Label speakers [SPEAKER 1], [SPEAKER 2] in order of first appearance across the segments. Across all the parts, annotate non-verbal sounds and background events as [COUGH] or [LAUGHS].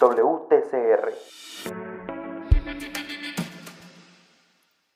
[SPEAKER 1] WTCR.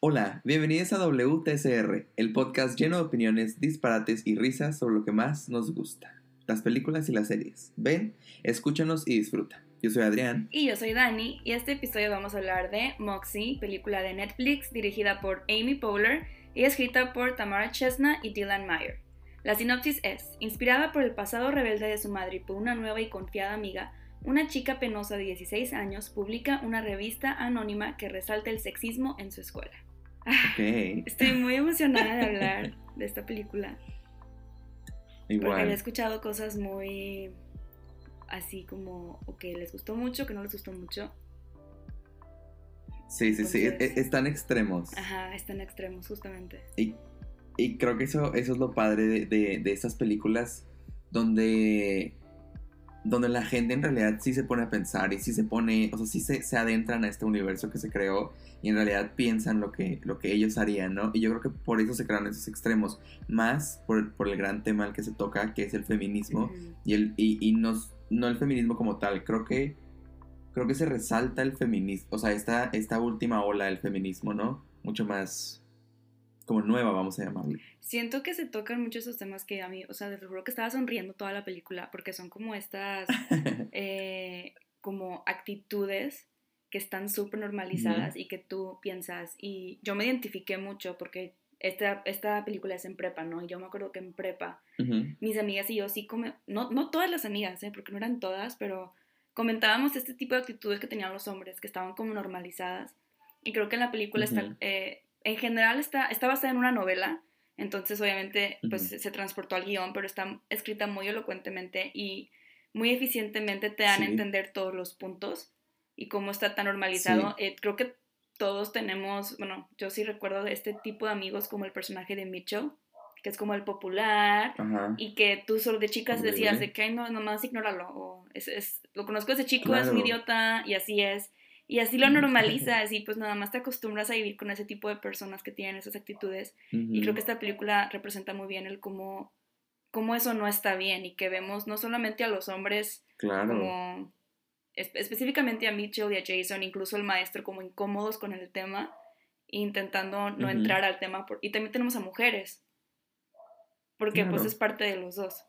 [SPEAKER 2] Hola, bienvenidos a WTCR, el podcast lleno de opiniones, disparates y risas sobre lo que más nos gusta, las películas y las series. Ven, escúchanos y disfruta. Yo soy Adrián.
[SPEAKER 3] Y yo soy Dani, y este episodio vamos a hablar de Moxie, película de Netflix dirigida por Amy Poehler y escrita por Tamara Chesna y Dylan Meyer. La sinopsis es, inspirada por el pasado rebelde de su madre y por una nueva y confiada amiga, una chica penosa de 16 años publica una revista anónima que resalta el sexismo en su escuela.
[SPEAKER 2] Ok.
[SPEAKER 3] Estoy muy emocionada de hablar de esta película. Porque había escuchado cosas muy así como, o que les gustó mucho, que no les gustó mucho.
[SPEAKER 2] Sí, sí, sí,
[SPEAKER 3] Entonces-
[SPEAKER 2] e- están extremos.
[SPEAKER 3] Ajá, están extremos, justamente.
[SPEAKER 2] Y, y creo que eso, eso es lo padre de, de, de estas películas donde, donde la gente en realidad sí se pone a pensar y sí se pone, o sea, sí se, se adentran a este universo que se creó y en realidad piensan lo que, lo que ellos harían, ¿no? Y yo creo que por eso se crean esos extremos, más por, por el gran tema al que se toca, que es el feminismo. Y, el, y, y no, no el feminismo como tal, creo que creo que se resalta el feminismo, o sea, esta, esta última ola del feminismo, ¿no? Mucho más como nueva, vamos a llamarle.
[SPEAKER 3] Siento que se tocan mucho esos temas que a mí, o sea, te juro que estaba sonriendo toda la película porque son como estas, [LAUGHS] eh, como actitudes que están súper normalizadas y que tú piensas, y yo me identifiqué mucho porque esta, esta película es en prepa, ¿no? Y yo me acuerdo que en prepa
[SPEAKER 2] Ujú,
[SPEAKER 3] mis amigas y yo sí, come, no, no todas las amigas, ¿eh? porque no eran todas, pero comentábamos este tipo de actitudes que tenían los hombres, que estaban como normalizadas. Y creo que en la película
[SPEAKER 2] Ujú.
[SPEAKER 3] está, eh, en general está, está basada en una novela, entonces obviamente pues se, se transportó al guion, pero está escrita muy elocuentemente y muy eficientemente te dan a
[SPEAKER 2] Sí.
[SPEAKER 3] entender todos los puntos y cómo está tan normalizado.
[SPEAKER 2] Sí.
[SPEAKER 3] Eh, creo que todos tenemos, bueno, yo sí recuerdo de este tipo de amigos como el personaje de Mitchell, que es como el popular,
[SPEAKER 2] Ajá.
[SPEAKER 3] y que tú solo de chicas decías de que "Ay, no, nomás ignóralo, o es, es- lo conozco ese chico, es un idiota, y así es, y así lo [LAUGHS] normalizas, y pues nada más te acostumbras a vivir con ese tipo de personas que tienen esas actitudes, y creo que esta película representa muy bien el cómo, cómo eso no está bien, y que vemos no solamente a los hombres
[SPEAKER 2] Claro.
[SPEAKER 3] como, espe- específicamente a Mitchell y a Jason, incluso el maestro como incómodos con el tema, intentando no entrar al tema, por- y también tenemos a mujeres, porque pues es parte de los dos.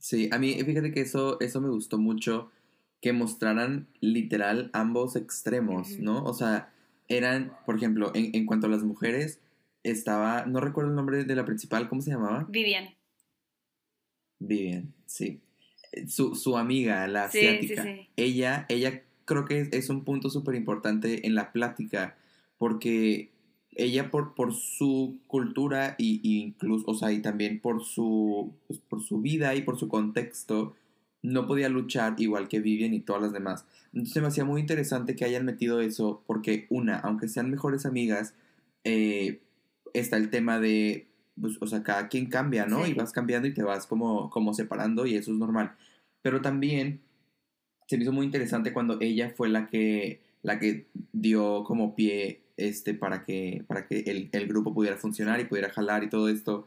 [SPEAKER 2] Sí, a mí fíjate que eso, eso me gustó mucho, que mostraran literal ambos extremos. ¿no? O sea, eran, por ejemplo, en, en cuanto a las mujeres, estaba, no recuerdo el nombre de la principal, ¿cómo se llamaba?
[SPEAKER 3] Vivian.
[SPEAKER 2] Vivian, sí. Eh, Su, su amiga, la
[SPEAKER 3] Sí, sí,
[SPEAKER 2] asiática.
[SPEAKER 3] sí.
[SPEAKER 2] Ella, ella creo que es, es un punto súper importante en la plática, porque ella por, por su cultura y, y incluso, o sea, y también por su, pues, por su vida y por su contexto, no podía luchar igual que Vivian y todas las demás. Entonces me hacía muy interesante que hayan metido eso, porque una, aunque sean mejores amigas, eh, está el tema de, pues, o sea, cada quien cambia, ¿no?
[SPEAKER 3] Sí.
[SPEAKER 2] Y vas cambiando y te vas como, como separando y eso es normal. Pero también se me hizo muy interesante cuando ella fue la que, la que dio como pie este, para que, para que el, el grupo pudiera funcionar y pudiera jalar y todo esto.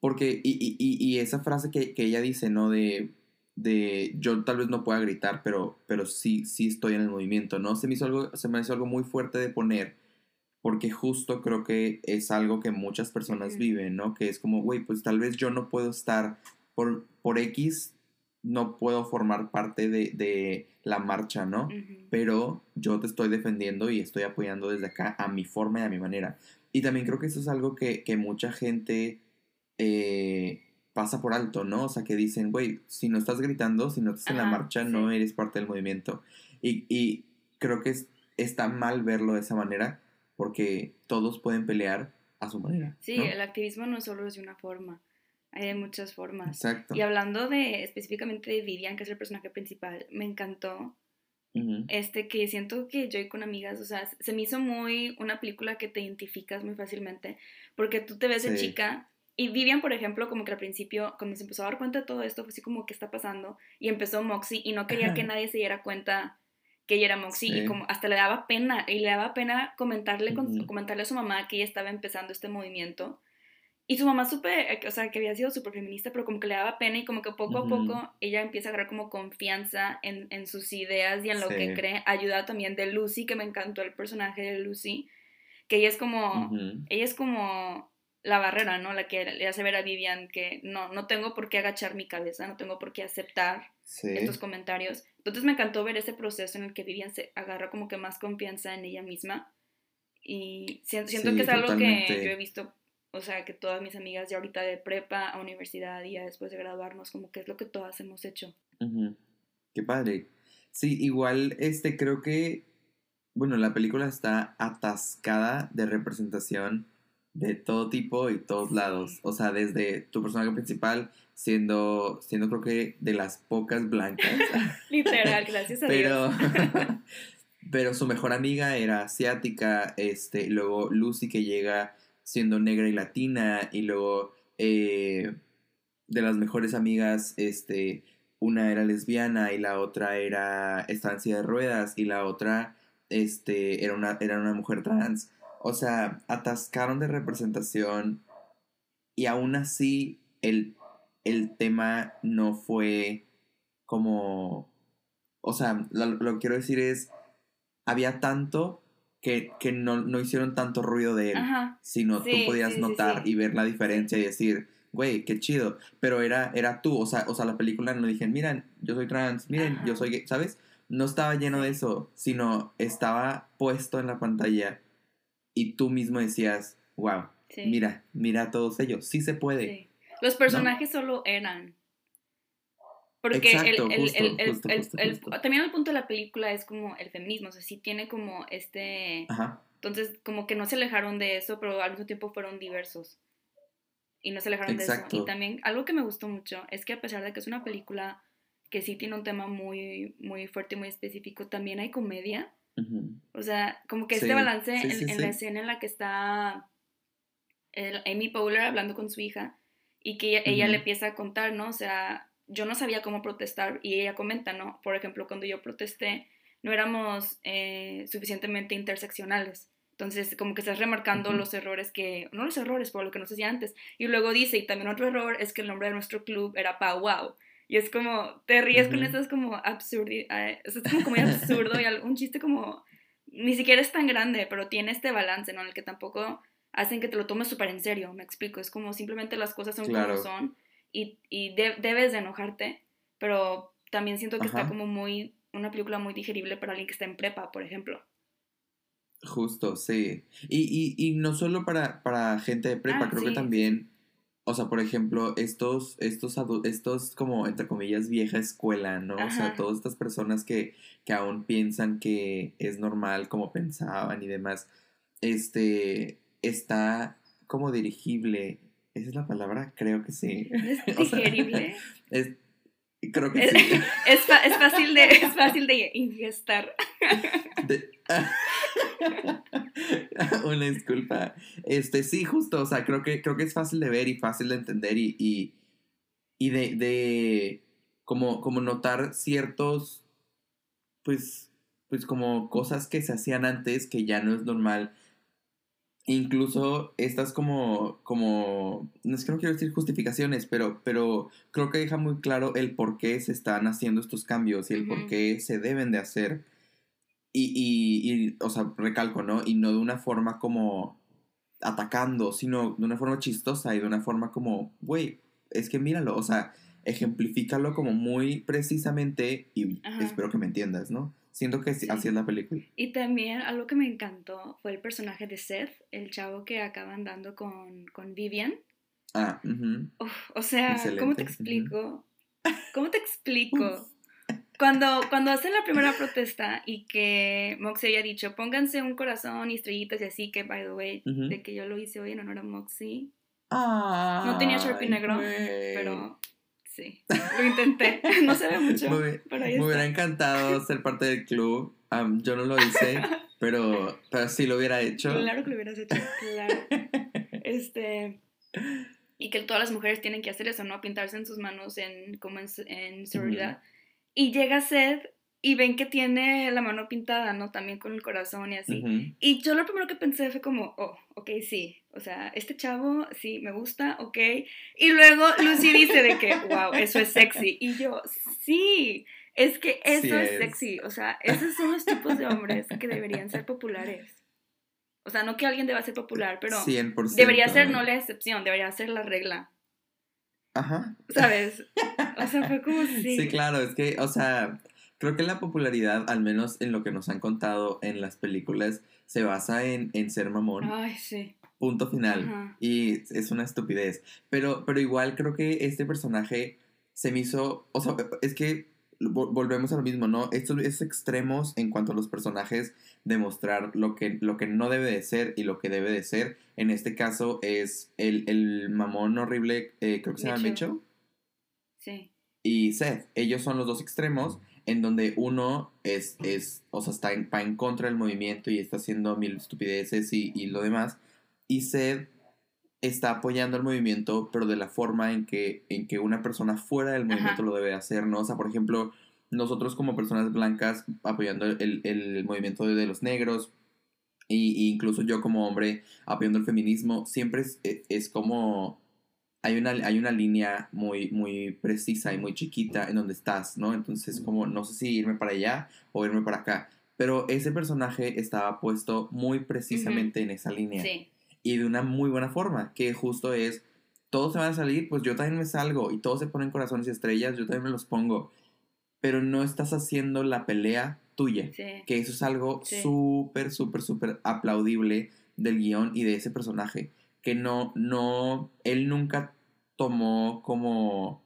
[SPEAKER 2] Porque, y, y, y- y esa frase que, que ella dice, ¿no? De, de yo tal vez no pueda gritar, pero, pero sí, sí estoy en el movimiento, ¿no? Se me hizo algo, se me hizo algo muy fuerte de poner, porque justo creo que es algo que muchas personas viven, ¿no? Que es como, güey, pues tal vez yo no puedo estar por, por X, no puedo formar parte de, de la marcha, ¿no? Pero yo te estoy defendiendo y estoy apoyando desde acá a mi forma y a mi manera. Y también creo que eso es algo que, que mucha gente eh, pasa por alto, ¿no? O sea, que dicen, güey, si no estás gritando, si no estás en la marcha, no eres parte del movimiento. Y, y creo que es- está mal verlo de esa manera porque todos pueden pelear a su manera.
[SPEAKER 3] Sí,
[SPEAKER 2] ¿no?
[SPEAKER 3] el activismo no solo es de una forma, hay de muchas formas.
[SPEAKER 2] Exacto.
[SPEAKER 3] Y hablando de específicamente de Vivian, que es el personaje principal, me encantó este que siento que yo y con amigas, o sea, se me hizo muy una película que te identificas muy fácilmente, porque tú te ves de
[SPEAKER 2] Sí.
[SPEAKER 3] chica y Vivian, por ejemplo, como que al principio, cuando se empezó a dar cuenta de todo esto, fue así como, ¿qué está pasando? Y empezó Moxie y no quería que nadie se diera cuenta que ella era Moxie
[SPEAKER 2] Sí.
[SPEAKER 3] y como hasta le daba pena, y le daba pena comentarle, comentarle a su mamá que ella estaba empezando este movimiento. Y su mamá supe, o sea, que había sido súper feminista, pero como que le daba pena y como que poco a poco ella empieza a agarrar como confianza en, en sus ideas y en lo que cree. Ayuda también de Lucy, que me encantó el personaje de Lucy, que ella es como, ella es como la barrera, ¿no? La que le hace ver a Vivian que no, no tengo por qué agachar mi cabeza, no tengo por qué aceptar estos comentarios. Entonces me encantó ver ese proceso en el que Vivian se agarra como que más confianza en ella misma. Y siento, que es algo que yo he visto o sea, que todas mis amigas ya ahorita de prepa a universidad y ya después de graduarnos, como que es lo que todas hemos hecho.
[SPEAKER 2] Qué padre. Sí, igual, este, creo que, bueno, la película está atascada de representación de todo tipo y todos lados. O sea, desde tu personaje principal siendo, siendo creo que de las pocas blancas. [LAUGHS]
[SPEAKER 3] Literal, gracias a
[SPEAKER 2] pero, [LAUGHS] pero su mejor amiga era asiática, este, luego Lucy que llega siendo negra y latina, y luego eh, de las mejores amigas, este, una era lesbiana y la otra era estancia de ruedas y la otra este, era, una, era una mujer trans. O sea, atascaron de representación y aún así el, el tema no fue como... O sea, lo, que quiero decir es, había tanto que, no, hicieron tanto ruido de él, sino tú podías notar y ver la diferencia y decir, güey, qué chido, pero era, era tú, o sea, o sea, la película no dije, miren, yo soy trans, miren, yo soy gay, ¿sabes? No estaba lleno de eso, sino estaba puesto en la pantalla y tú mismo decías, wow, mira, mira a todos ellos, sí se puede.
[SPEAKER 3] Los personajes solo eran. Porque el, también el punto de la película es como el feminismo, o sea, sí tiene como este... Entonces, como que no se alejaron de eso, pero al mismo tiempo fueron diversos. Y no se alejaron de eso. Y también algo que me gustó mucho es que a pesar de que es una película que sí tiene un tema muy, muy fuerte y muy específico, también hay comedia. O sea, como que este balance en, la escena en la que está Amy Powler hablando con su hija y que ella le empieza a contar, ¿no? O sea, yo no sabía cómo protestar y ella comenta, ¿no? Por ejemplo, cuando yo protesté, no éramos eh, suficientemente interseccionales. Entonces, como que estás remarcando los errores que, no los errores, por lo que no se hacía antes. Y luego dice, y también otro error es que el nombre de nuestro club era Pau Wow. Y es como, te ríes con eso, es como absurdo, eh, es como muy absurdo y [LAUGHS] un chiste como, ni siquiera es tan grande, pero tiene este balance, ¿no? En el que tampoco hacen que te lo tomes súper en serio, me explico. Es como simplemente las cosas son como son y, debes de enojarte, pero también siento que está como muy, una película muy digerible para alguien que está en prepa, por ejemplo.
[SPEAKER 2] Justo, sí. Y, y, no solo para, para gente de prepa, ah, creo que también, o sea, por ejemplo, estos, estos, estos como, entre comillas, vieja escuela, ¿no? O sea, todas estas personas que, que aún piensan que es normal como pensaban y demás, este, está como dirigible ¿Esa es la palabra? Creo que sí. [LAUGHS]
[SPEAKER 3] ¿Es [LAUGHS] digerible?
[SPEAKER 2] es, creo que sí. [LAUGHS]
[SPEAKER 3] Es, fácil de, es fácil de ingestar. [LAUGHS]
[SPEAKER 2] Una disculpa. Este, sí, justo, o sea, creo que, creo que es fácil de ver y fácil de entender y, y, y de, de como, como notar ciertos, pues, pues como cosas que se hacían antes que ya no es normal incluso estas como, como, no es que no quiero decir justificaciones, pero, pero creo que deja muy claro el por qué se están haciendo estos cambios y el por qué se deben de hacer. Y, y, y, o sea, recalco, ¿no? Y no de una forma como atacando, sino de una forma chistosa y de una forma como, güey, es que míralo, o sea, ejemplifícalo como muy precisamente y espero que me entiendas, ¿no? Siento que así es la película.
[SPEAKER 3] Y también algo que me encantó fue el personaje de Seth, el chavo que acaba andando con, con Vivian.
[SPEAKER 2] Ah,
[SPEAKER 3] o sea, ¿cómo te explico? ¿Cómo te explico? [LAUGHS] Cuando, cuando hacen la primera protesta y que Moxie había dicho, pónganse un corazón y estrellitas y así, que, by the way, de que yo lo hice hoy en honor a Moxie. no tenía Sharpie negro, pero Sí, lo intenté. [LAUGHS] No se ve mucho. Me,
[SPEAKER 2] me hubiera encantado ser parte del club. yo no lo hice, [LAUGHS] pero, pero sí lo hubiera hecho.
[SPEAKER 3] Claro que lo hubieras hecho, claro. [LAUGHS] Este. Y que todas las mujeres tienen que hacer eso, ¿no? Pintarse en sus manos en, como en, en seguridad. Y llega Seth y ven que tiene la mano pintada, ¿no? También con el corazón y así.
[SPEAKER 2] Ujú.
[SPEAKER 3] Y yo lo primero que pensé fue como, oh, ok, sí. O sea, este chavo, sí, me gusta, ok. Y luego Lucy dice de que, wow, eso es sexy. Y yo, sí, es que eso
[SPEAKER 2] Sí
[SPEAKER 3] es.
[SPEAKER 2] es.
[SPEAKER 3] sexy. O sea, esos son los tipos de hombres que deberían ser populares. O sea, no que alguien deba ser popular, pero
[SPEAKER 2] 100%.
[SPEAKER 3] debería ser no la excepción, debería ser la regla.
[SPEAKER 2] Ajá.
[SPEAKER 3] ¿Sabes? O sea, fue como sí.
[SPEAKER 2] Sí, claro, es que, o sea, creo que la popularidad, al menos en lo que nos han contado en las películas, se basa en, en ser mamón.
[SPEAKER 3] Ay, sí.
[SPEAKER 2] Punto final.
[SPEAKER 3] Ajá.
[SPEAKER 2] Y es una estupidez. Pero, pero igual creo que este personaje se me hizo. O sea, es que vo- volvemos a lo mismo, ¿no? Estos, estos extremos en cuanto a los personajes, demostrar lo que, lo que no debe de ser y lo que debe de ser. En este caso es el, el mamón horrible, eh, creo que se llama.
[SPEAKER 3] Mitchell Sí.
[SPEAKER 2] y Seth. Ellos son los dos extremos en donde uno es, es o sea, está en, va en contra del movimiento y está haciendo mil estupideces y, y lo demás. Y Seth está apoyando el movimiento, pero de la forma en que, en que una persona fuera del movimiento
[SPEAKER 3] Ajá.
[SPEAKER 2] lo debe hacer, ¿no? O sea, por ejemplo, nosotros como personas blancas apoyando el, el movimiento de, de los negros, y, y incluso yo como hombre apoyando el feminismo, siempre es, es- es como hay una, hay una línea muy, muy precisa y muy chiquita en donde estás, ¿no? Entonces, como no sé si irme para allá o irme para acá. Pero ese personaje estaba puesto muy precisamente en esa línea.
[SPEAKER 3] Sí.
[SPEAKER 2] Y de una muy buena forma, que justo es, todos se van a salir, pues yo también me salgo. Y todos se ponen corazones y estrellas, yo también me los pongo. Pero no estás haciendo la pelea tuya.
[SPEAKER 3] Sí.
[SPEAKER 2] Que eso es algo
[SPEAKER 3] Sí.
[SPEAKER 2] súper, súper, súper aplaudible del guion y de ese personaje. Que no, no, él nunca tomó como,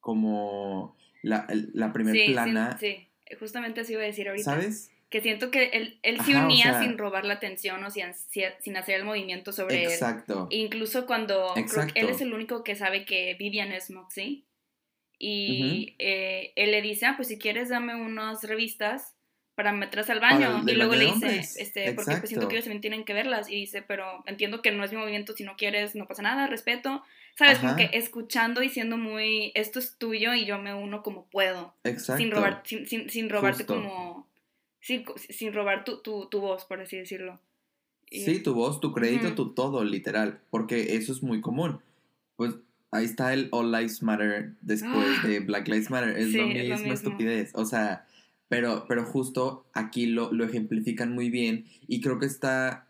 [SPEAKER 2] como la, la primer
[SPEAKER 3] sí,
[SPEAKER 2] plana,
[SPEAKER 3] Sí, sí. Justamente así iba a decir ahorita.
[SPEAKER 2] ¿sabes?
[SPEAKER 3] Que siento que él, él sí
[SPEAKER 2] Ajá, o
[SPEAKER 3] unía
[SPEAKER 2] sea-
[SPEAKER 3] sin robar la atención o sin, sin hacer el movimiento sobre él.
[SPEAKER 2] Exacto.
[SPEAKER 3] Incluso cuando creo que él
[SPEAKER 2] Exacto.
[SPEAKER 3] es el único que sabe que Vivian es Moxie. Y eh, él le dice, ah, pues si quieres dame unas revistas para meterlas al
[SPEAKER 2] Para
[SPEAKER 3] baño.
[SPEAKER 2] el-
[SPEAKER 3] y luego le dice, este, porque pues siento
[SPEAKER 2] Exacto.
[SPEAKER 3] que ellos también tienen que verlas. Y dice, pero entiendo que no es mi movimiento, si no quieres, no pasa nada, respeto. Sabes, como
[SPEAKER 2] Ajá.
[SPEAKER 3] que escuchando y siendo muy, esto es tuyo y yo me uno como puedo.
[SPEAKER 2] Exacto.
[SPEAKER 3] Sin robar, sin, sin, sin robarte
[SPEAKER 2] Justo.
[SPEAKER 3] como, sin, sin robar tu, tu, tu voz, por así decirlo. Y-
[SPEAKER 2] Sí, tu voz, tu crédito, tu todo, literal. Porque eso es muy común. Pues ahí está el All Lives Matter después
[SPEAKER 3] Ah.
[SPEAKER 2] de Black Lives Matter. Es
[SPEAKER 3] Sí,
[SPEAKER 2] lo
[SPEAKER 3] es lo
[SPEAKER 2] mismo,
[SPEAKER 3] mismo.
[SPEAKER 2] estupidez. O sea, pero, pero justo aquí lo, lo ejemplifican muy bien. Y creo que está,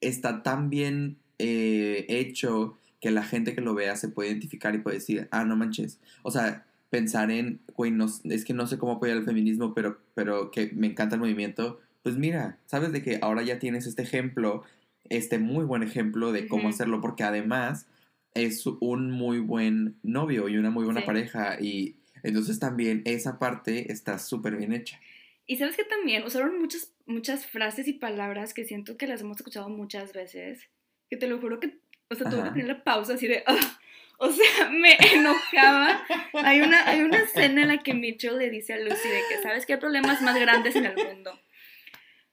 [SPEAKER 2] está tan bien eh, hecho que la gente que lo vea se puede identificar y puede decir, ah, no manches. O sea, pensar en, güey, no, es que no sé cómo apoyar el feminismo, pero, pero que me encanta el movimiento. Pues mira, sabes de que ahora ya tienes este ejemplo, este muy buen ejemplo de cómo hacerlo, porque además es un muy buen novio y una muy buena
[SPEAKER 3] Sí.
[SPEAKER 2] pareja. Y entonces también esa parte está súper bien hecha.
[SPEAKER 3] Y sabes que también usaron muchas, muchas frases y palabras que siento que las hemos escuchado muchas veces. Que te lo juro que, o sea, tuve que poner la pausa así de, [LAUGHS] o sea, me enojaba. Hay una, hay una escena en la que Mitchell le dice a Lucy de que, ¿sabes qué hay problemas más grandes en el mundo?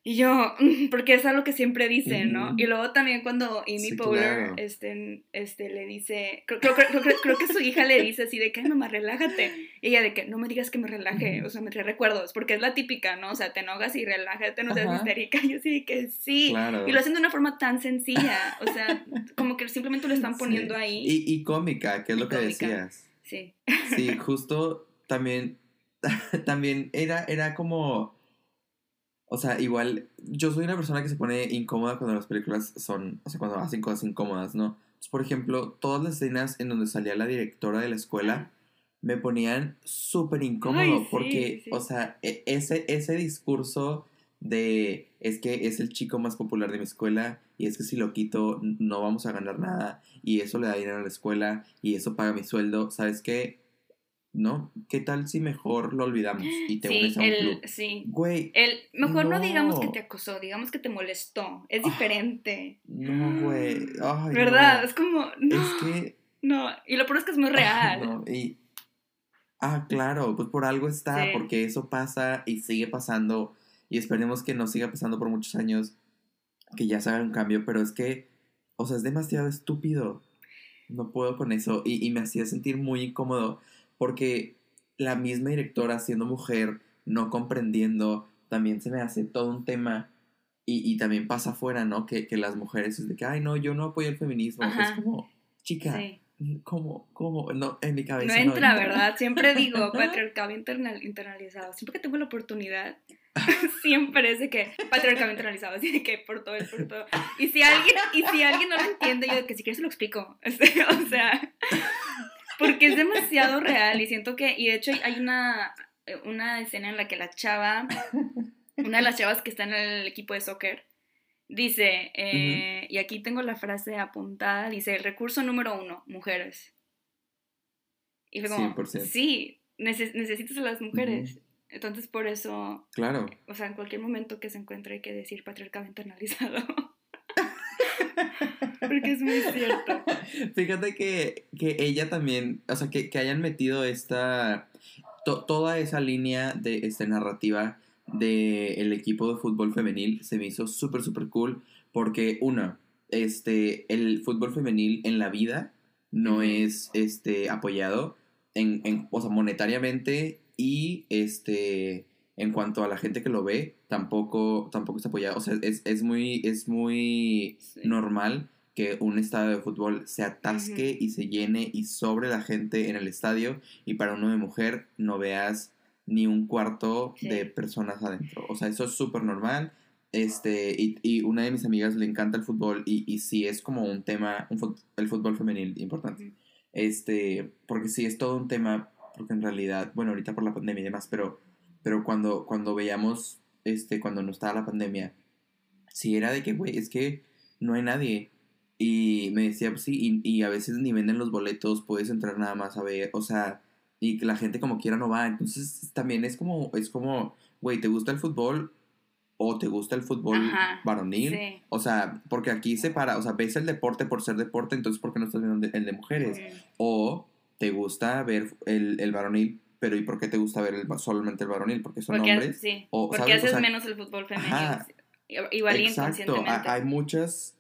[SPEAKER 3] Y yo, [LAUGHS] porque es algo que siempre dicen, ¿no? Y luego también cuando Amy
[SPEAKER 2] Sí, claro.
[SPEAKER 3] este, este, le dice, creo, creo, creo, creo- que su hija le dice así de que, "Ay, mamá, relájate. Y ella de que, no me digas que me relaje, o sea, me trae recuerdos, porque es la típica, ¿no? O sea, te enojas y relájate, no seas
[SPEAKER 2] Ajá.
[SPEAKER 3] histérica. [LAUGHS] Y yo sí de que sí.
[SPEAKER 2] Claro.
[SPEAKER 3] Y lo hacen de una forma tan sencilla, o sea, como que simplemente lo están poniendo
[SPEAKER 2] Sí.
[SPEAKER 3] ahí.
[SPEAKER 2] Y, y cómica, que es
[SPEAKER 3] Y
[SPEAKER 2] lo que
[SPEAKER 3] cómica.
[SPEAKER 2] decías.
[SPEAKER 3] Sí.
[SPEAKER 2] Sí, [LAUGHS] justo también, también era, era como, o sea, igual, yo soy una persona que se pone incómoda cuando las películas son, o sea, cuando hacen cosas incómodas, ¿no? Entonces, por ejemplo, todas las escenas en donde salía la directora de la escuela me ponían súper incómodo
[SPEAKER 3] Ay, sí,
[SPEAKER 2] porque,
[SPEAKER 3] sí.
[SPEAKER 2] o sea, e- ese, ese discurso de es que es el chico más popular de mi escuela y es que si lo quito no vamos a ganar nada y eso le da dinero a la escuela y eso paga mi sueldo, ¿sabes qué? ¿No? ¿Qué tal si mejor lo olvidamos y te
[SPEAKER 3] sí,
[SPEAKER 2] unes a un
[SPEAKER 3] el,
[SPEAKER 2] club?
[SPEAKER 3] sí.
[SPEAKER 2] Güey,
[SPEAKER 3] El, mejor no. digamos que
[SPEAKER 2] No.
[SPEAKER 3] te acosó, digamos que te molestó. Es
[SPEAKER 2] Ah,
[SPEAKER 3] diferente.
[SPEAKER 2] no, güey. Ay,
[SPEAKER 3] ¿Verdad?
[SPEAKER 2] no.
[SPEAKER 3] Es como, no,
[SPEAKER 2] Es que
[SPEAKER 3] no. Y lo peor es que es muy [LAUGHS] real.
[SPEAKER 2] No, y- Ah, claro, pues por algo está,
[SPEAKER 3] Sí.
[SPEAKER 2] porque eso pasa y sigue pasando y esperemos que no siga pasando por muchos años, que ya se haga un cambio, pero es que, o sea, es demasiado estúpido. No puedo con eso y, y me hacía sentir muy incómodo porque la misma directora, siendo mujer, no comprendiendo, también se me hace todo un tema. Y, y también pasa afuera, ¿no? Que, que, las mujeres es de que, ay, no, yo no apoyo el feminismo. Es como, chica, sí. ¿cómo, cómo? No, en mi cabeza.
[SPEAKER 3] No entra, ¿verdad? Siempre digo, [LAUGHS] patriarcado internalizado. Siempre que tengo la oportunidad, [LAUGHS] siempre es de que patriarcado internalizado, así de que por todo, por todo. Y si alguien, y si alguien no lo entiende, yo de que si quieres se lo explico. [LAUGHS] o sea, porque es demasiado real y siento que, y de hecho hay una, una escena en la que la chava, una de las chavas que está en el equipo de soccer, dice, eh, y aquí tengo la frase apuntada, dice, el recurso número uno, mujeres. Y fue como, 100%. sí, necesitas a las mujeres. Entonces, por eso.
[SPEAKER 2] Claro.
[SPEAKER 3] O sea, en cualquier momento que se encuentre hay que decir patriarcado internalizado. [LAUGHS] Porque es muy cierto. [LAUGHS]
[SPEAKER 2] Fíjate que, que ella también, o sea, que, que hayan metido esta. toda esa línea de esta narrativa del equipo de fútbol femenil se me hizo súper, súper cool. Porque, una, este, el fútbol femenil en la vida no es este, apoyado, en, en, o sea, monetariamente y este, en cuanto a la gente que lo ve, tampoco, tampoco está apoyado. O sea, es, es muy, es muy normal que un estadio de fútbol se atasque y se llene y sobre la gente en el estadio y para uno de mujer no veas ni un cuarto de personas adentro. O sea, eso es súper normal. Este, y, y, una de mis amigas le encanta el fútbol y, y sí es como un tema, un, el fútbol femenil importante. Este, porque sí es todo un tema porque en realidad, bueno, ahorita por la pandemia y demás, pero, pero cuando, cuando veíamos, este, cuando no estaba la pandemia, sí era de que, güey, es que no hay nadie. Y me decía, pues sí, y, a veces ni venden los boletos, puedes entrar nada más a ver, o sea, y que la gente como quiera no va. Entonces también es como, es como, güey, ¿te gusta el fútbol? o te gusta el fútbol varonil. O sea, porque aquí se para, o sea, ves el deporte por ser deporte, entonces ¿por qué no estás viendo el de mujeres? O te gusta ver el, el varonil, pero ¿y por qué te gusta ver el, solamente el varonil? Porque son hombres.
[SPEAKER 3] Sí, porque haces menos el fútbol femenino. igual exacto,
[SPEAKER 2] hay muchas,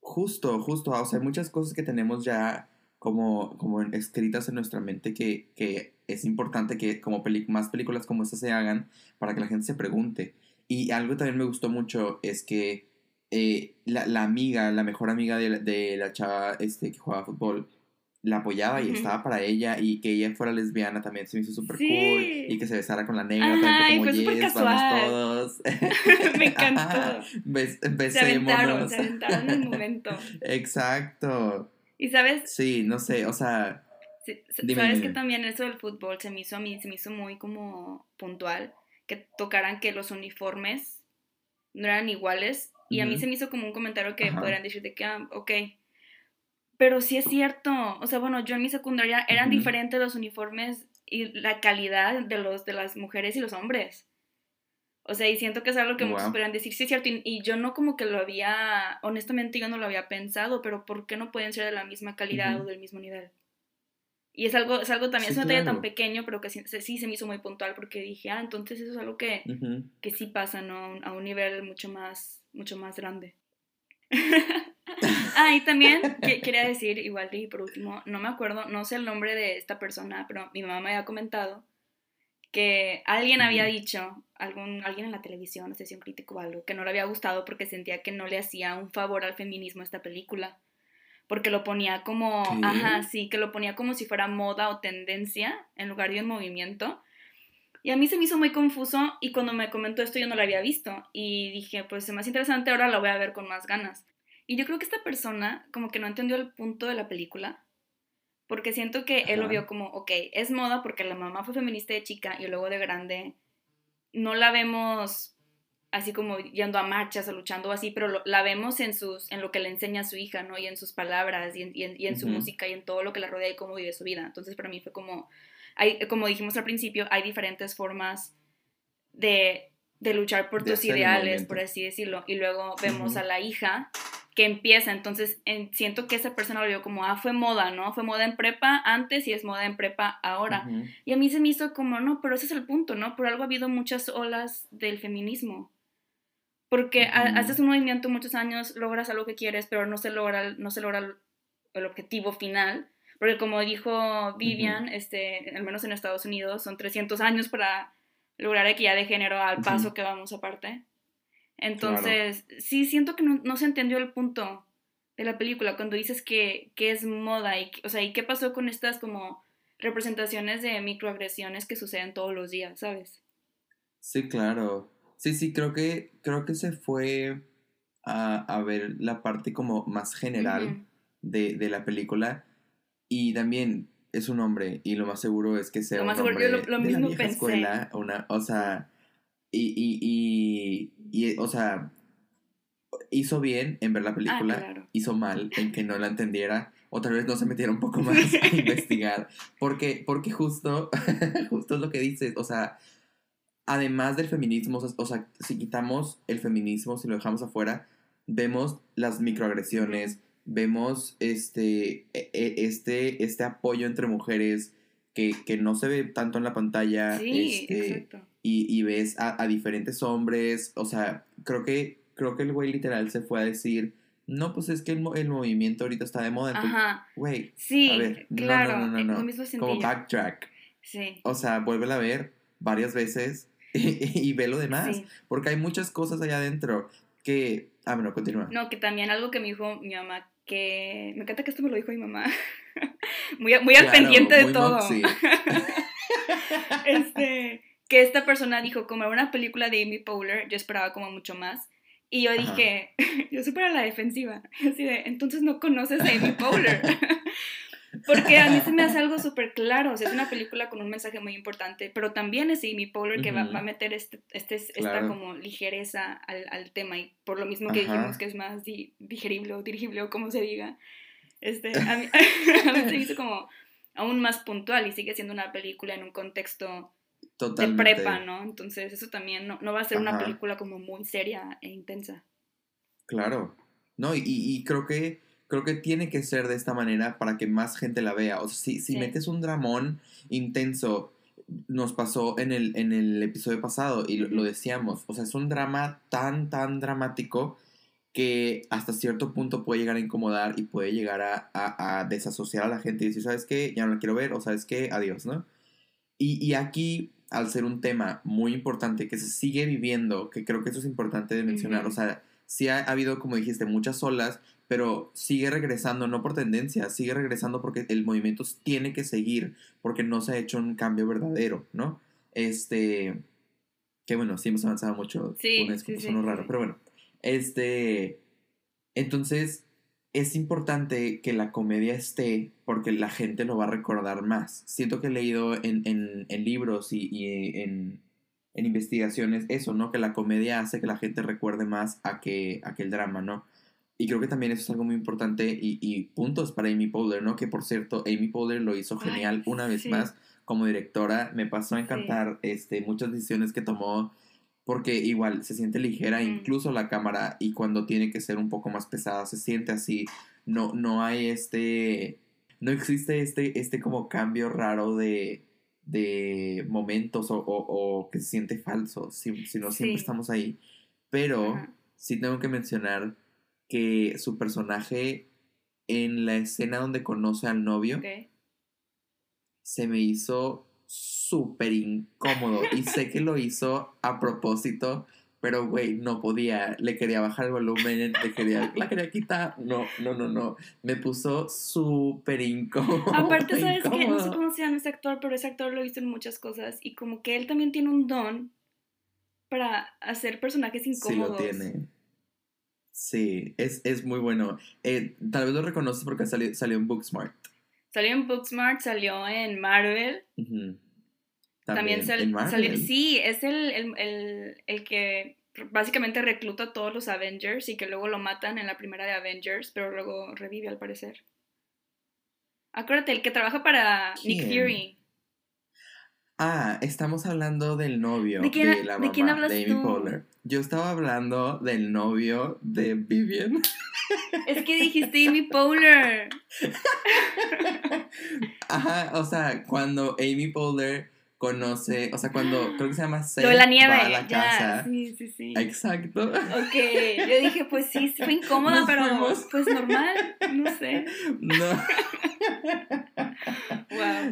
[SPEAKER 2] justo, justo, o sea, hay muchas cosas que tenemos ya como, como escritas en nuestra mente que, que es importante que como más películas como estas se hagan para que la gente se pregunte. Y algo también me gustó mucho es que eh, la, la, amiga, la mejor amiga de la, de la chava este, que juega fútbol, la apoyaba y estaba para ella y que ella fuera lesbiana también se me hizo súper cool y que se besara con la negra también como yes, vamos todos. [LAUGHS]
[SPEAKER 3] Me encantó. [LAUGHS] Bes se aventaron se aventaron en el momento. [LAUGHS]
[SPEAKER 2] Exacto.
[SPEAKER 3] Y sabes
[SPEAKER 2] sí no sé o sea
[SPEAKER 3] sabes que también eso del fútbol se me hizo a mí se me hizo muy como puntual que tocaran que los uniformes no eran iguales y a mí se me hizo como un comentario que podrían decir de que ah, ok pero sí es cierto, o sea, bueno, yo en mi secundaria eran diferentes los uniformes y la calidad de, los, de las mujeres y los hombres. O sea, y siento que es algo que muchos podrían decir, sí es cierto, y, yo no como que lo había, honestamente yo no lo había pensado, pero ¿por qué no pueden ser de la misma calidad o del mismo nivel? Y es algo, es algo también, es un detalle tan pequeño, pero que sí, sí, se me hizo muy puntual porque dije, ah, entonces eso es algo que, que sí pasa, ¿no? A un nivel mucho más, mucho más grande. [LAUGHS] ah, y también quería decir, igual y por último, no me acuerdo, no sé el nombre de esta persona, pero mi mamá me había comentado que alguien había dicho, algún, alguien en la televisión, no sé si un crítico o algo, que no le había gustado porque sentía que no le hacía un favor al feminismo esta película. Porque lo ponía como, ajá, sí, que lo ponía como si fuera moda o tendencia en lugar de un movimiento. Y a mí se me hizo muy confuso y cuando me comentó esto yo no lo había visto y dije, pues es más interesante, ahora lo voy a ver con más ganas. Y yo creo que esta persona como que no entendió el punto de la película, porque siento que él lo vio como, ok, es moda porque la mamá fue feminista de chica y luego de grande no la vemos así como yendo a marchas o luchando así, pero la vemos en, sus, en lo que le enseña a su hija, ¿no? Y en sus palabras y en, y en, su música y en todo lo que la rodea y cómo vive su vida. Entonces para mí fue como, hay, como dijimos al principio, hay diferentes formas de, de luchar por tus ideales, por así decirlo. Y luego vemos a la hija que empieza, entonces siento que esa persona lo vio como, ah, fue moda, ¿no? Fue moda en prepa antes y es moda en prepa ahora. Y a mí se me hizo como, no, pero ese es el punto, ¿no? Por algo ha habido muchas olas del feminismo. Porque haces un movimiento muchos años, logras algo que quieres, pero no se logra, no se logra el objetivo final. Porque como dijo Vivian, este, al menos en Estados Unidos, son 300 años para, lograr equidad de género al paso que vamos aparte. Entonces, sí, siento que no, se entendió el punto de la película cuando dices que, que es moda y, o sea, ¿y qué pasó con estas como representaciones de microagresiones que suceden todos los días, ¿sabes?
[SPEAKER 2] Sí, claro. Sí, sí, creo que, creo que se fue a, ver la parte como más general de, de, la película. Y también es un hombre, y lo más seguro es que sea un hombre lo, de mismo la vieja escuela, una, o sea, y, y, y, o sea, hizo bien en ver la ah, película, hizo mal en que no la entendiera, o tal vez no se metiera un poco [LAUGHS] más a investigar, porque, porque justo, [LAUGHS] justo es lo que dices, o sea, además del feminismo, o sea, si quitamos el feminismo, si lo dejamos afuera, vemos las microagresiones, vemos este, e, e, este, este apoyo entre mujeres que, que, no se ve tanto en la pantalla. este, y, y, ves a, a, diferentes hombres. O sea, creo que, creo que el güey literal se fue a decir. No, pues es que el, el movimiento ahorita está de moda. Ajá. Güey. Sí, a ver, claro. No, no, no, no. Como backtrack. Sí. O sea, vuélvela a ver varias veces [LAUGHS] y, ve lo demás. Porque hay muchas cosas allá adentro que... Ah, bueno, continúa.
[SPEAKER 3] No, que también algo que me dijo mi mamá, que... Me encanta que esto me lo dijo mi mamá. [LAUGHS] muy, muy al pendiente de todo. [LAUGHS] este, que esta persona dijo, como era una película de Amy Poehler, yo esperaba como mucho más. Y yo dije, [LAUGHS] yo súper a la defensiva. Así de, entonces no conoces a Amy Poehler. Porque a mí se me hace [LAUGHS] algo súper claro, o sea, es una película con un mensaje muy importante, pero también es Amy Poehler que va, a meter este, este esta como ligereza al, al, tema y por lo mismo que dijimos que es más digerible o dirigible o como se diga, este, a, mí, [LAUGHS] [LAUGHS] a mí se hizo como aún más puntual y sigue siendo una película en un contexto de prepa, ¿no? Entonces eso también no, no va a ser una película como muy seria e intensa.
[SPEAKER 2] Claro, no, y, y creo que creo que tiene que ser de esta manera para que más gente la vea. O sea, si, si metes un dramón intenso, nos pasó en el, en el episodio pasado y lo, decíamos, o sea, es un drama tan, tan dramático que hasta cierto punto puede llegar a incomodar y puede llegar a, a, desasociar a la gente y decir, ¿sabes qué? Ya no la quiero ver, o ¿sabes qué? Adiós, ¿no? Y, y, aquí, al ser un tema muy importante que se sigue viviendo, que creo que eso es importante de mencionar, o sea, sí ha, habido, como dijiste, muchas olas, pero sigue regresando, no por tendencia, sigue regresando porque el movimiento tiene que seguir, porque no se ha hecho un cambio verdadero, ¿no? Este, que bueno, sí hemos avanzado mucho, sí, un sí, raro, pero bueno, este, entonces es importante que la comedia esté porque la gente lo va a recordar más. Siento que he leído en, en, en libros y, y en, en, investigaciones eso, ¿no? Que la comedia hace que la gente recuerde más a que, a que el drama, ¿no? Y creo que también eso es algo muy importante y, y puntos para Amy Poehler, ¿no? Que por cierto, Amy Poehler lo hizo genial una vez más como directora. Me pasó a encantar este, muchas decisiones que tomó porque igual se siente ligera, incluso la cámara, y cuando tiene que ser un poco más pesada, se siente así. No, no hay este. No existe este, este como cambio raro de, de momentos o, o, que se siente falso, si, si no siempre estamos ahí. Pero sí tengo que mencionar que su personaje en la escena donde conoce al novio se me hizo súper incómodo y sé que lo hizo a propósito, pero güey, no podía, le quería bajar el volumen, le quería, la quería quitar, no, no, no, no, me puso súper incómodo. Aparte, [LAUGHS]
[SPEAKER 3] ¿sabes que No sé cómo se llama ese actor, pero ese actor lo hizo en muchas cosas y como que él también tiene un don para hacer personajes incómodos. Sí lo tiene.
[SPEAKER 2] Sí, es, es muy bueno. Eh, tal vez lo reconoces porque salió, salió en Booksmart.
[SPEAKER 3] Salió en Booksmart, salió en Marvel. También, salió. Sí, es el, el, el, que básicamente recluta a todos los Avengers y que luego lo matan en la primera de Avengers, pero luego revive al parecer. Acuérdate, el que trabaja para Nick Fury.
[SPEAKER 2] Ah, estamos hablando del novio de, la mamá, ¿de, quién hablas Amy Poehler. Yo estaba hablando del novio de Vivian.
[SPEAKER 3] Es que dijiste Amy Poehler.
[SPEAKER 2] Ajá, o sea, cuando Amy Poehler conoce, o sea, cuando creo que se llama Seth, la nieve, va a la casa.
[SPEAKER 3] Sí, sí, sí.
[SPEAKER 2] Exacto.
[SPEAKER 3] Ok, yo dije, pues sí, fue incómoda, pero pues normal, no sé.
[SPEAKER 2] No.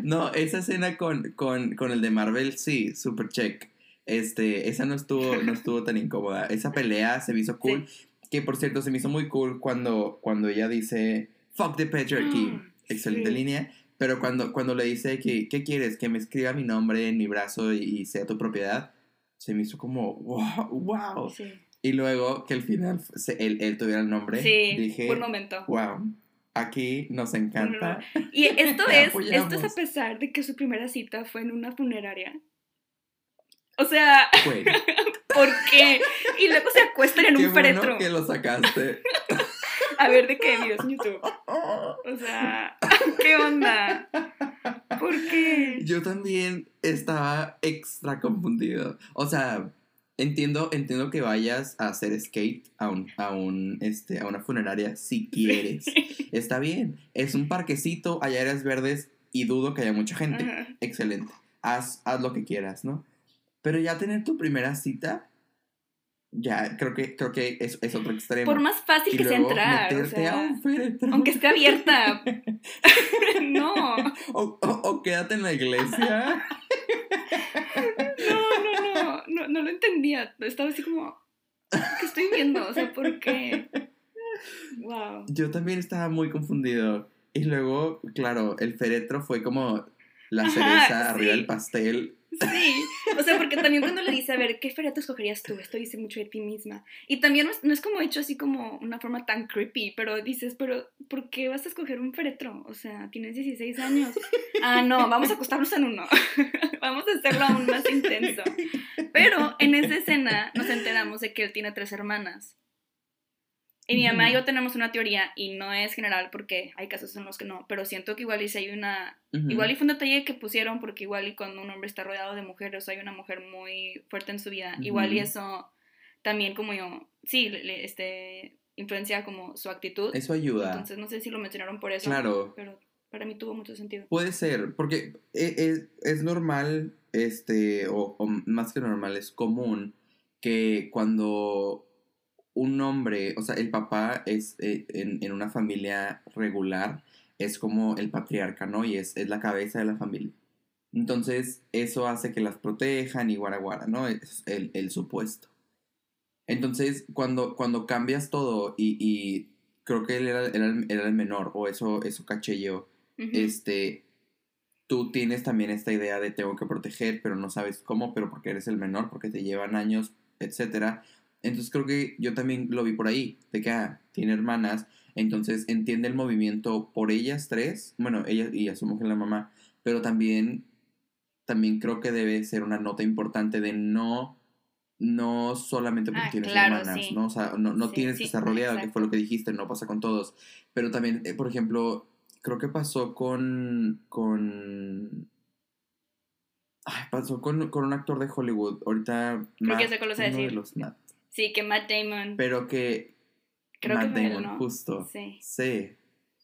[SPEAKER 2] No, esa escena con, con, con el de Marvel, sí, super check. Este, esa no estuvo, no estuvo tan incómoda. Esa pelea se me hizo cool. Que por cierto, se me hizo muy cool cuando, cuando ella dice, fuck the patriarchy.
[SPEAKER 3] Mm,
[SPEAKER 2] Excelente
[SPEAKER 3] sí.
[SPEAKER 2] línea. Pero cuando, cuando le dice que, ¿qué quieres? Que me escriba mi nombre en mi brazo y, y sea tu propiedad. Se me hizo como, wow, wow.
[SPEAKER 3] Sí,
[SPEAKER 2] Y luego que al final se- él, él tuviera el nombre.
[SPEAKER 3] sí
[SPEAKER 2] dije,
[SPEAKER 3] por un momento.
[SPEAKER 2] wow, aquí nos encanta.
[SPEAKER 3] Y esto [LAUGHS] es, esto es a pesar de que su primera cita fue en una funeraria. O sea, [LAUGHS] ¿por qué? Y luego se acuestan en
[SPEAKER 2] qué
[SPEAKER 3] un
[SPEAKER 2] bueno
[SPEAKER 3] féretro.
[SPEAKER 2] que lo sacaste. [LAUGHS]
[SPEAKER 3] A ver de qué videos en YouTube. [LAUGHS] O sea, ¿qué onda? ¿Por qué?
[SPEAKER 2] Yo también estaba extra confundido. O sea, entiendo, entiendo que vayas a hacer skate a, un, a, un, este, a una funeraria si quieres. Está bien. Es un parquecito, hay áreas verdes y dudo que haya mucha gente.
[SPEAKER 3] Ajá.
[SPEAKER 2] Excelente. Haz, haz lo que quieras, ¿no? Pero ya tener tu primera cita, ya creo que, creo que es, es otro extremo.
[SPEAKER 3] Por más fácil
[SPEAKER 2] y
[SPEAKER 3] que sea
[SPEAKER 2] luego
[SPEAKER 3] entrar. O
[SPEAKER 2] a
[SPEAKER 3] sea,
[SPEAKER 2] un féretro.
[SPEAKER 3] aunque esté abierta. [LAUGHS] No,
[SPEAKER 2] O, o- o quédate en la iglesia.
[SPEAKER 3] no, no, no, no, no lo entendía. Estaba así como, ¿qué estoy viendo? O sea, ¿por qué? Wow.
[SPEAKER 2] Yo también estaba muy confundido. Y luego, claro, el féretro fue como la
[SPEAKER 3] Ajá,
[SPEAKER 2] cereza arriba
[SPEAKER 3] sí.
[SPEAKER 2] del pastel.
[SPEAKER 3] Sí, o sea, porque también cuando le dice, a ver, ¿qué féretro escogerías tú? Esto dice mucho de ti misma. Y también no es, como hecho así como una forma tan creepy, pero dices, pero ¿por qué vas a escoger un féretro? O sea, tienes 16 años. Ah, no, vamos a acostarnos en uno. [LAUGHS] vamos a hacerlo aún más intenso. Pero en esa escena nos enteramos de que él tiene tres hermanas. Y mi mamá y yo tenemos una teoría, y no es general porque hay casos en los que no, pero siento que igual y si hay una. Igual y fue un detalle que pusieron porque igual y cuando un hombre está rodeado de mujeres hay una mujer muy fuerte en su vida, igual y eso también como yo, sí, le- este, influencia como su actitud.
[SPEAKER 2] Eso ayuda.
[SPEAKER 3] Entonces no sé si lo mencionaron por eso,
[SPEAKER 2] Claro.
[SPEAKER 3] pero para mí tuvo mucho sentido.
[SPEAKER 2] Puede ser, porque e- es, es normal, este, o, o más que normal, es común que cuando un hombre, o sea, el papá es eh, en, en una familia regular, es como el patriarca, ¿no? Y es, es la cabeza de la familia. Entonces, eso hace que las protejan y guara guara, ¿no? Es el, el supuesto. Entonces, cuando, cuando cambias todo y, y creo que él era, era el- era el menor, o eso, eso caché yo, este, tú tienes también esta idea de tengo que proteger, pero no sabes cómo, pero porque eres el menor, porque te llevan años, etcétera. Entonces creo que yo también lo vi por ahí, de que ah, tiene hermanas, entonces entiende el movimiento por ellas tres, bueno, ella y asumo que la mamá, pero también, también creo que debe ser una nota importante de no, no solamente porque
[SPEAKER 3] Ah,
[SPEAKER 2] tienes
[SPEAKER 3] claro,
[SPEAKER 2] hermanas,
[SPEAKER 3] sí.
[SPEAKER 2] ¿no? O sea, no, no
[SPEAKER 3] Sí,
[SPEAKER 2] tienes
[SPEAKER 3] sí,
[SPEAKER 2] que estar rodeado, que
[SPEAKER 3] exacto.
[SPEAKER 2] fue lo que dijiste, no pasa con todos, pero también, eh, por ejemplo, creo que pasó con, con, ay, pasó con, con un actor de Hollywood, ahorita,
[SPEAKER 3] Creo que
[SPEAKER 2] Matt,
[SPEAKER 3] sé cuál vas a
[SPEAKER 2] uno de
[SPEAKER 3] decir.
[SPEAKER 2] los Matt,
[SPEAKER 3] Sí, que Matt Damon,
[SPEAKER 2] pero que
[SPEAKER 3] creo
[SPEAKER 2] Matt
[SPEAKER 3] que fue él,
[SPEAKER 2] Damon,
[SPEAKER 3] ¿no?
[SPEAKER 2] justo.
[SPEAKER 3] Sí.
[SPEAKER 2] Sí.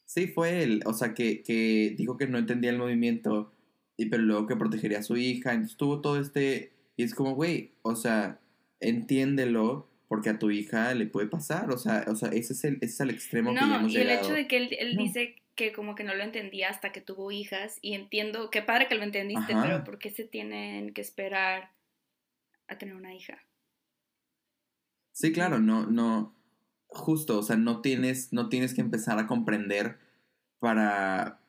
[SPEAKER 2] Sí, fue él. O sea, que, que dijo que no entendía el movimiento, y pero luego que protegería a su hija. Entonces tuvo todo este. Y es como, güey, o sea, entiéndelo, porque a tu hija le puede pasar. O sea, o sea ese, es el, ese es el extremo que ya
[SPEAKER 3] No,
[SPEAKER 2] hemos
[SPEAKER 3] y el hecho de que él, él
[SPEAKER 2] No.
[SPEAKER 3] dice que como que no lo entendía hasta que tuvo hijas y entiendo, qué padre que lo entendiste,
[SPEAKER 2] Ajá.
[SPEAKER 3] pero ¿por qué se tienen que esperar a tener una hija?
[SPEAKER 2] Sí, claro, no, no. Justo, o sea, no tienes, no tienes que empezar a comprender para.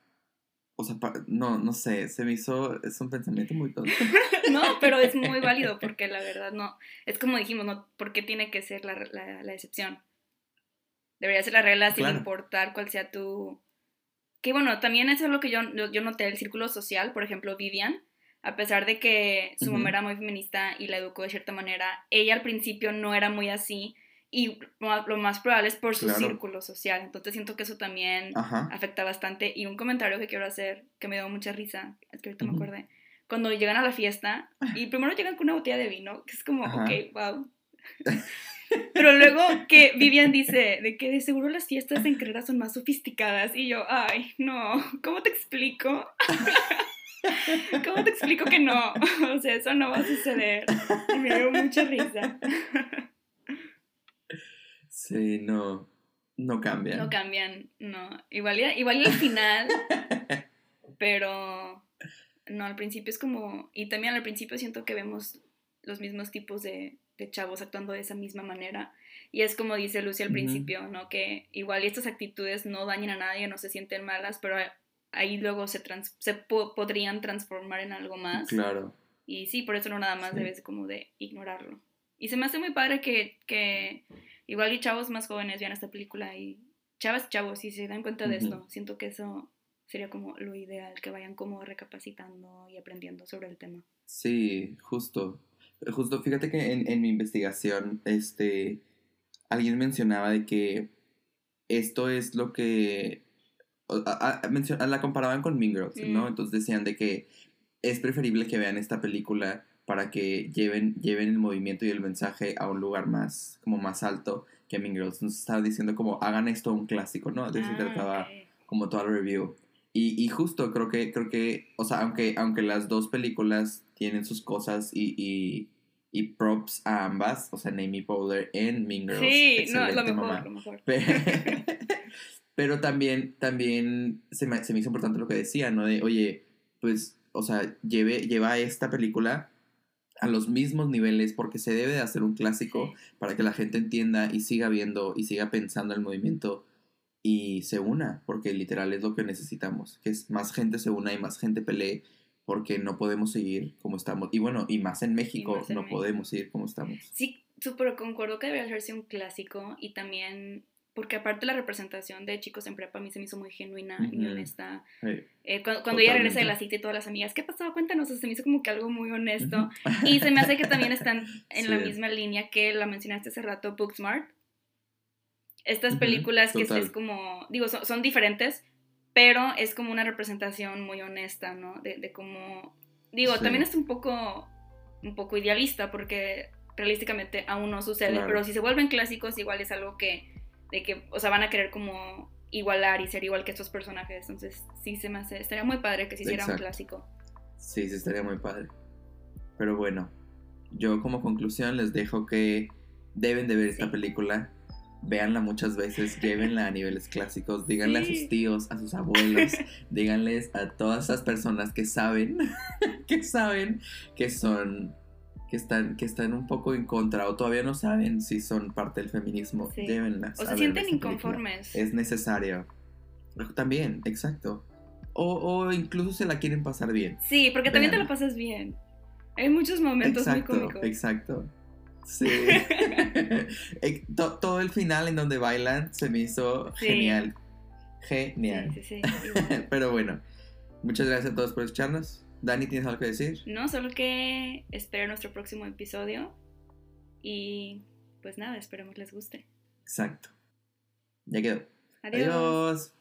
[SPEAKER 2] O sea, pa- no, no sé, se me hizo. Es un pensamiento muy tonto. [LAUGHS]
[SPEAKER 3] No, pero es muy válido [LAUGHS] porque la verdad no. Es como dijimos, no, ¿por qué tiene que ser la, la, la excepción? Debería ser la regla sin
[SPEAKER 2] Claro.
[SPEAKER 3] importar cuál sea tu. Que bueno, también eso es lo que yo, yo, yo noté, el círculo social, por ejemplo, Vivian, a pesar de que su mamá era muy feminista y la educó de cierta manera, ella al principio no era muy así y lo más probable es por su
[SPEAKER 2] Claro.
[SPEAKER 3] círculo social. Entonces siento que eso también
[SPEAKER 2] Ajá.
[SPEAKER 3] afecta bastante. Y un comentario que quiero hacer, que me dio mucha risa, es que ahorita me acordé, cuando llegan a la fiesta y primero llegan con una botella de vino, que es como,
[SPEAKER 2] Ajá.
[SPEAKER 3] ok, wow. [LAUGHS] Pero luego que Vivian dice de que de seguro las fiestas en Carrera son más sofisticadas y yo, ay, no, ¿cómo te explico? [LAUGHS] [LAUGHS] ¿Cómo te explico que no? [LAUGHS] O sea, eso no va a suceder. Y me dio mucha risa.
[SPEAKER 2] Sí, no. No cambian.
[SPEAKER 3] No cambian, no. Igual, igual al final, [LAUGHS] pero no, al principio es como, y también al principio siento que vemos los mismos tipos de, de chavos actuando de esa misma manera. Y es como dice Lucy al
[SPEAKER 2] Ujú.
[SPEAKER 3] principio, ¿no? Que igual y estas actitudes no dañan a nadie, no se sienten malas, pero ahí luego se, trans- se po- podrían transformar en algo más.
[SPEAKER 2] Claro.
[SPEAKER 3] Y sí, por eso no nada más
[SPEAKER 2] Sí.
[SPEAKER 3] debes como de ignorarlo. Y se me hace muy padre que, que igual y chavos más jóvenes vean esta película y chavas y chavos y se dan cuenta de esto. Siento que eso sería como lo ideal, que vayan como recapacitando y aprendiendo sobre el tema.
[SPEAKER 2] Sí, justo. Justo, fíjate que en, en mi investigación, este, alguien mencionaba de que esto es lo que, a- a- la comparaban con Mean Girls, ¿no? Entonces decían de que es preferible que vean esta película para que lleven, lleven el movimiento y el mensaje a un lugar más, como más alto que Mean Girls. Entonces estaba diciendo como, hagan esto un clásico, ¿no? De eso se
[SPEAKER 3] Ah,
[SPEAKER 2] trataba
[SPEAKER 3] ok.
[SPEAKER 2] como toda la review. Y, y justo creo que, creo que, o sea, aunque, aunque las dos películas tienen sus cosas y, y, y props a ambas, o sea, Amy Poehler en Mean Girls.
[SPEAKER 3] Sí, no, lo mejor,
[SPEAKER 2] mamá.
[SPEAKER 3] lo mejor.
[SPEAKER 2] Pe- [LAUGHS] Pero también, también se me, se me hizo importante lo que decía, ¿no? De, oye, pues, o sea, lleve, lleva esta película a los mismos niveles porque se debe de hacer un clásico para que la gente entienda y siga viendo y siga pensando el movimiento y se una, porque literal es lo que necesitamos, que es más gente se una y más gente pelee porque no podemos seguir como estamos. Y bueno, y más en México
[SPEAKER 3] más en
[SPEAKER 2] no
[SPEAKER 3] México.
[SPEAKER 2] podemos seguir como estamos.
[SPEAKER 3] Sí, súper concuerdo que debería hacerse un clásico y también porque aparte la representación de chicos en prepa a mí se me hizo muy genuina y muy
[SPEAKER 2] Ujú.
[SPEAKER 3] honesta.
[SPEAKER 2] Sí.
[SPEAKER 3] Eh, cuando cuando ella regresa de la cita y todas las amigas, ¿qué pasó? Cuéntanos, se me hizo como que algo muy honesto. Y se me hace que también están [LAUGHS] en la
[SPEAKER 2] Sí.
[SPEAKER 3] misma línea que la mencionaste hace rato, Booksmart. Estas películas que
[SPEAKER 2] total.
[SPEAKER 3] es como, digo, son, son diferentes, pero es como una representación muy honesta, ¿no? De, de cómo, digo,
[SPEAKER 2] Sí.
[SPEAKER 3] también es un poco, un poco idealista porque realísticamente aún no sucede,
[SPEAKER 2] Claro.
[SPEAKER 3] pero si se vuelven clásicos igual es algo que, de que, o sea, van a querer como igualar y ser igual que estos personajes, entonces sí se me hace, estaría muy padre que se hiciera un clásico.
[SPEAKER 2] Sí, sí, estaría muy padre. Pero bueno, yo como conclusión les dejo que deben de ver esta película. Véanla muchas veces, [LAUGHS] llévenla a niveles clásicos, díganle a sus tíos, a sus abuelos, díganles a todas esas personas que saben, [LAUGHS] que saben que son, que están, que están un poco en contra o todavía no saben si son parte del feminismo.
[SPEAKER 3] Sí.
[SPEAKER 2] Llévenlas.
[SPEAKER 3] O se sienten
[SPEAKER 2] esta película.
[SPEAKER 3] inconformes.
[SPEAKER 2] Es necesario. También, exacto. O, o incluso se la quieren pasar bien.
[SPEAKER 3] Sí, porque también te
[SPEAKER 2] Vean.
[SPEAKER 3] lo pasas bien. Hay muchos momentos
[SPEAKER 2] exacto,
[SPEAKER 3] muy cómicos.
[SPEAKER 2] exacto. Sí. [LAUGHS] [LAUGHS] To- todo el final en donde bailan se me hizo
[SPEAKER 3] Sí.
[SPEAKER 2] genial. Genial.
[SPEAKER 3] Sí, sí, sí. igual. [LAUGHS]
[SPEAKER 2] Pero bueno, muchas gracias a todos por escucharnos. Dani, ¿tienes algo que decir?
[SPEAKER 3] No, solo que espero nuestro próximo episodio. Y pues nada, esperemos les guste.
[SPEAKER 2] Exacto. Ya quedó.
[SPEAKER 3] Adiós.
[SPEAKER 2] Adiós.